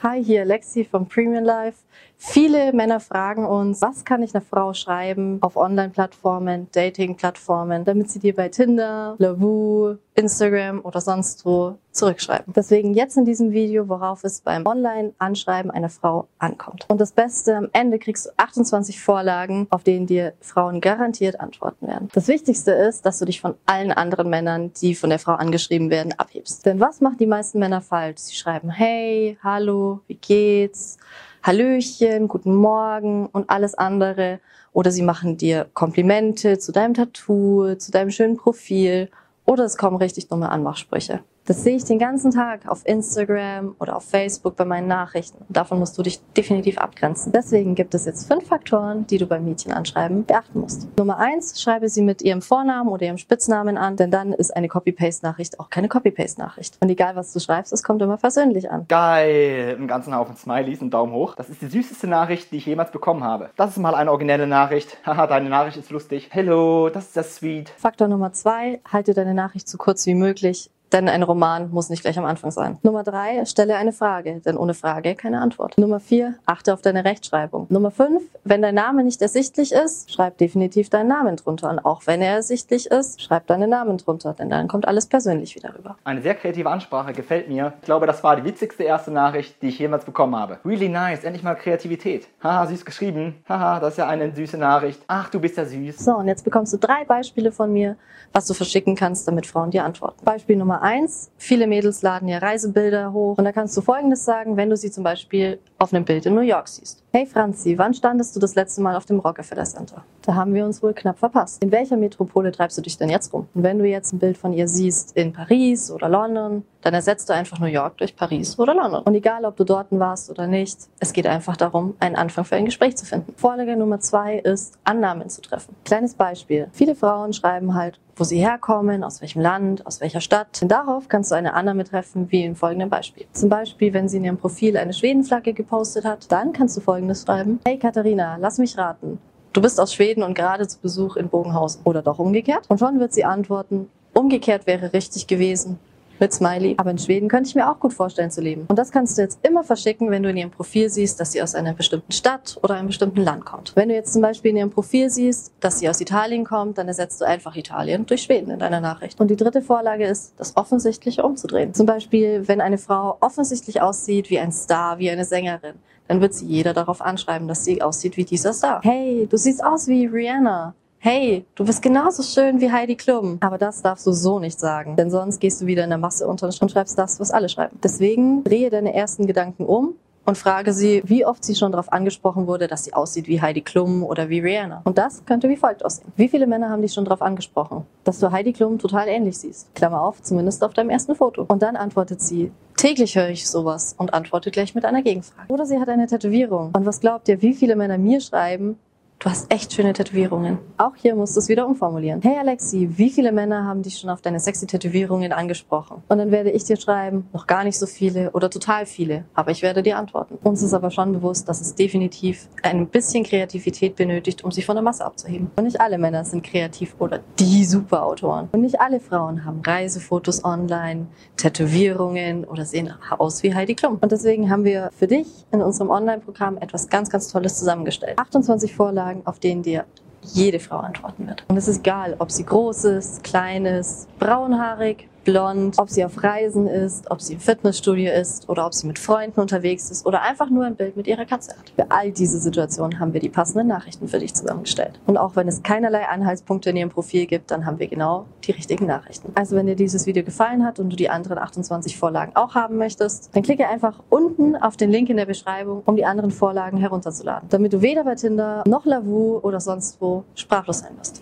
Hi, hier Lexi vom Premium Life. Viele Männer fragen uns, was kann ich einer Frau schreiben auf Online-Plattformen, Dating-Plattformen, damit sie dir bei Tinder, Lavu, Instagram oder sonst wo zurückschreiben. Deswegen jetzt in diesem Video, worauf es beim Online-Anschreiben einer Frau ankommt. Und das Beste, am Ende kriegst du 28 Vorlagen, auf denen dir Frauen garantiert antworten werden. Das Wichtigste ist, dass du dich von allen anderen Männern, die von der Frau angeschrieben werden, abhebst. Denn was macht die meisten Männer falsch? Sie schreiben, hey, hallo, wie geht's? Hallöchen, guten Morgen und alles andere. Oder sie machen dir Komplimente zu deinem Tattoo, zu deinem schönen Profil. Oder es kommen richtig dumme Anmachsprüche. Das sehe ich den ganzen Tag auf Instagram oder auf Facebook bei meinen Nachrichten. davon musst du dich definitiv abgrenzen. Deswegen gibt es jetzt fünf Faktoren, die du beim Mädchen anschreiben beachten musst. Nummer eins, schreibe sie mit ihrem Vornamen oder ihrem Spitznamen an, denn dann ist eine Copy-Paste-Nachricht auch keine Copy-Paste-Nachricht. Und egal, was du schreibst, es kommt immer persönlich an. Geil! Einen ganzen Haufen Smileys und Daumen hoch. Das ist die süßeste Nachricht, die ich jemals bekommen habe. Das ist mal eine originelle Nachricht. Haha, deine Nachricht ist lustig. Hello, das ist das sweet. Faktor Nummer zwei, halte deine Nachricht so kurz wie möglich. Denn ein Roman muss nicht gleich am Anfang sein. Nummer drei, stelle eine Frage, denn ohne Frage keine Antwort. Nummer vier, achte auf deine Rechtschreibung. Nummer fünf, wenn dein Name nicht ersichtlich ist, schreib definitiv deinen Namen drunter. Und auch wenn er ersichtlich ist, schreib deinen Namen drunter, denn dann kommt alles persönlich wieder rüber. Eine sehr kreative Ansprache, gefällt mir. Ich glaube, das war die witzigste erste Nachricht, die ich jemals bekommen habe. Really nice, endlich mal Kreativität. Haha, süß geschrieben. Haha, das ist ja eine süße Nachricht. Ach, du bist ja süß. So, und jetzt bekommst du drei Beispiele von mir, was du verschicken kannst, damit Frauen dir antworten. Beispiel Nummer eins. Viele Mädels laden ja Reisebilder hoch und da kannst du Folgendes sagen, wenn du sie zum Beispiel auf einem Bild in New York siehst. Hey Franzi, wann standest du das letzte Mal auf dem Rockefeller Center? Da haben wir uns wohl knapp verpasst. In welcher Metropole treibst du dich denn jetzt rum? Und wenn du jetzt ein Bild von ihr siehst in Paris oder London, dann ersetzt du einfach New York durch Paris oder London. Und egal, ob du dort warst oder nicht, es geht einfach darum, einen Anfang für ein Gespräch zu finden. Vorlage Nummer zwei ist, Annahmen zu treffen. Kleines Beispiel. Viele Frauen schreiben halt, wo sie herkommen, aus welchem Land, aus welcher Stadt. Und darauf kannst du eine Annahme treffen, wie in folgendem Beispiel. Zum Beispiel, wenn sie in ihrem Profil eine Schwedenflagge gepostet hat, dann kannst du folgendes schreiben. Hey Katharina, lass mich raten. Du bist aus Schweden und gerade zu Besuch in Bogenhausen. Oder doch umgekehrt? Und schon wird sie antworten, umgekehrt wäre richtig gewesen mit Smiley. Aber in Schweden könnte ich mir auch gut vorstellen zu leben. Und das kannst du jetzt immer verschicken, wenn du in ihrem Profil siehst, dass sie aus einer bestimmten Stadt oder einem bestimmten Land kommt. Wenn du jetzt zum Beispiel in ihrem Profil siehst, dass sie aus Italien kommt, dann ersetzt du einfach Italien durch Schweden in deiner Nachricht. Und die dritte Vorlage ist, das Offensichtliche umzudrehen. Zum Beispiel, wenn eine Frau offensichtlich aussieht wie ein Star, wie eine Sängerin, dann wird sie jeder darauf anschreiben, dass sie aussieht wie dieser Star. Hey, du siehst aus wie Rihanna hey, du bist genauso schön wie Heidi Klum. Aber das darfst du so nicht sagen, denn sonst gehst du wieder in der Masse unter und schreibst das, was alle schreiben. Deswegen drehe deine ersten Gedanken um und frage sie, wie oft sie schon darauf angesprochen wurde, dass sie aussieht wie Heidi Klum oder wie Rihanna. Und das könnte wie folgt aussehen. Wie viele Männer haben dich schon darauf angesprochen, dass du Heidi Klum total ähnlich siehst? Klammer auf, zumindest auf deinem ersten Foto. Und dann antwortet sie, täglich höre ich sowas und antwortet gleich mit einer Gegenfrage. Oder sie hat eine Tätowierung. Und was glaubt ihr, wie viele Männer mir schreiben, Du hast echt schöne Tätowierungen. Auch hier musst du es wieder umformulieren. Hey Alexi, wie viele Männer haben dich schon auf deine sexy Tätowierungen angesprochen? Und dann werde ich dir schreiben, noch gar nicht so viele oder total viele, aber ich werde dir antworten. Uns ist aber schon bewusst, dass es definitiv ein bisschen Kreativität benötigt, um sich von der Masse abzuheben. Und nicht alle Männer sind kreativ oder die Superautoren. Und nicht alle Frauen haben Reisefotos online, Tätowierungen oder sehen aus wie Heidi Klum. Und deswegen haben wir für dich in unserem Online-Programm etwas ganz, ganz Tolles zusammengestellt. 28 Vorlagen Fragen, auf denen dir jede Frau antworten wird. Und es ist egal, ob sie groß ist, klein ist, braunhaarig, blond, ob sie auf Reisen ist, ob sie im Fitnessstudio ist oder ob sie mit Freunden unterwegs ist oder einfach nur ein Bild mit ihrer Katze hat. Für all diese Situationen haben wir die passenden Nachrichten für dich zusammengestellt. Und auch wenn es keinerlei Anhaltspunkte in ihrem Profil gibt, dann haben wir genau die richtigen Nachrichten. Also wenn dir dieses Video gefallen hat und du die anderen 28 Vorlagen auch haben möchtest, dann klicke einfach unten auf den Link in der Beschreibung, um die anderen Vorlagen herunterzuladen, damit du weder bei Tinder noch Lavu oder sonst wo sprachlos sein wirst.